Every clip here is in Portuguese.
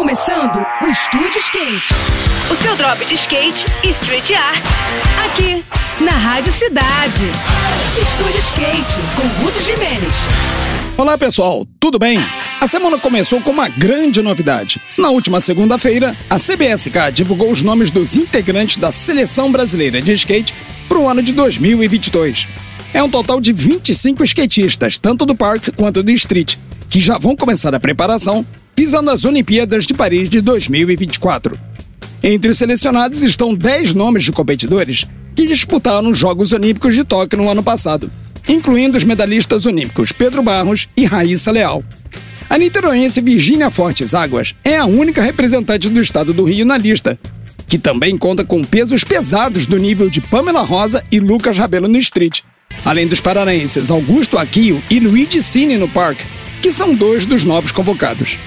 começando o Estúdio Skate. O seu drop de skate e street art. Aqui, na Rádio Cidade. Estúdio Skate, com Ruth Jimenez. Olá pessoal, tudo bem? A semana começou com uma grande novidade. Na última segunda-feira, a CBSK divulgou os nomes dos integrantes da Seleção Brasileira de Skate para o ano de 2022. É um total de 25 skatistas, tanto do parque quanto do street, que já vão começar a preparação visando as Olimpíadas de Paris de 2024. Entre os selecionados estão 10 nomes de competidores que disputaram os Jogos Olímpicos de Tóquio no ano passado, incluindo os medalhistas olímpicos Pedro Barros e Raíssa Leal. A niteroense Virgínia Fortes Águas é a única representante do estado do Rio na lista, que também conta com pesos pesados do nível de Pamela Rosa e Lucas Rabelo no street, além dos paranaenses Augusto Aquio e Luigi Cine no parque, que são dois dos novos convocados.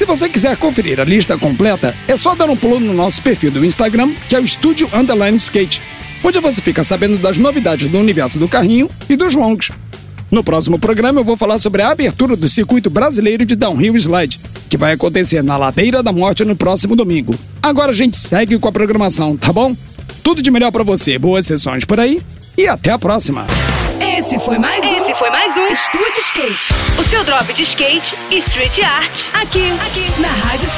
Se você quiser conferir a lista completa, é só dar um pulo no nosso perfil do Instagram, que é o Estúdio Underline Skate, onde você fica sabendo das novidades do universo do carrinho e dos longs. No próximo programa eu vou falar sobre a abertura do circuito brasileiro de downhill slide, que vai acontecer na Ladeira da Morte no próximo domingo. Agora a gente segue com a programação, tá bom? Tudo de melhor para você, boas sessões por aí e até a próxima. Esse foi mais um. Esse foi mais um Estúdio Skate. O seu drop de skate e street art. Aqui, aqui, na Rádio.